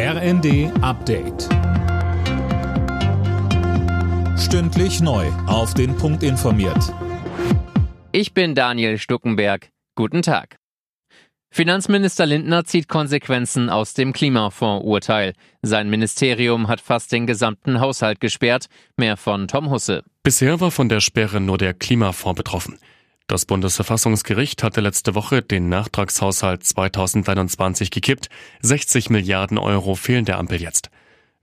RND Update. Stündlich neu. Auf den Punkt informiert. Ich bin Daniel Stuckenberg. Guten Tag. Finanzminister Lindner zieht Konsequenzen aus dem Klimafonds-Urteil. Sein Ministerium hat fast den gesamten Haushalt gesperrt. Mehr von Tom Husse. Bisher war von der Sperre nur der Klimafonds betroffen. Das Bundesverfassungsgericht hatte letzte Woche den Nachtragshaushalt 2021 gekippt. 60 Milliarden Euro fehlen der Ampel jetzt.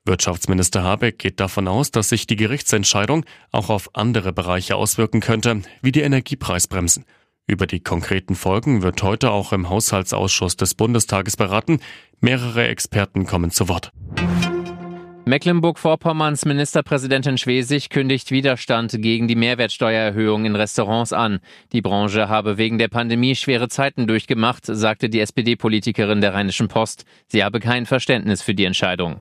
Wirtschaftsminister Habeck geht davon aus, dass sich die Gerichtsentscheidung auch auf andere Bereiche auswirken könnte, wie die Energiepreisbremsen. Über die konkreten Folgen wird heute auch im Haushaltsausschuss des Bundestages beraten. Mehrere Experten kommen zu Wort. Mecklenburg-Vorpommerns Ministerpräsidentin Schwesig kündigt Widerstand gegen die Mehrwertsteuererhöhung in Restaurants an. Die Branche habe wegen der Pandemie schwere Zeiten durchgemacht, sagte die SPD-Politikerin der Rheinischen Post. Sie habe kein Verständnis für die Entscheidung.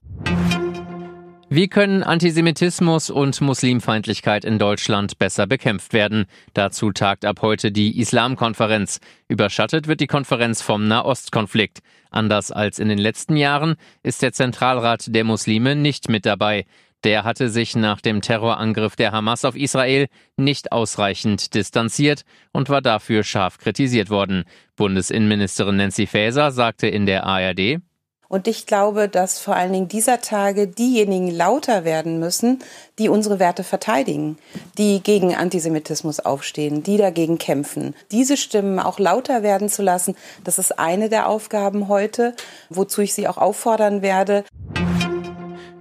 Wie können Antisemitismus und Muslimfeindlichkeit in Deutschland besser bekämpft werden? Dazu tagt ab heute die Islamkonferenz. Überschattet wird die Konferenz vom Nahostkonflikt. Anders als in den letzten Jahren ist der Zentralrat der Muslime nicht mit dabei. Der hatte sich nach dem Terrorangriff der Hamas auf Israel nicht ausreichend distanziert und war dafür scharf kritisiert worden. Bundesinnenministerin Nancy Faeser sagte in der ARD, und ich glaube, dass vor allen Dingen dieser Tage diejenigen lauter werden müssen, die unsere Werte verteidigen, die gegen Antisemitismus aufstehen, die dagegen kämpfen. Diese Stimmen auch lauter werden zu lassen, das ist eine der Aufgaben heute, wozu ich Sie auch auffordern werde.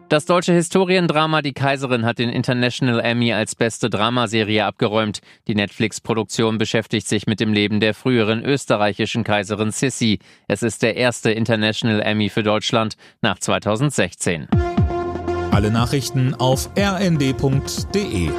Das deutsche Historiendrama Die Kaiserin hat den International Emmy als beste Dramaserie abgeräumt. Die Netflix-Produktion beschäftigt sich mit dem Leben der früheren österreichischen Kaiserin Sissi. Es ist der erste International Emmy für Deutschland nach 2016. Alle Nachrichten auf rnd.de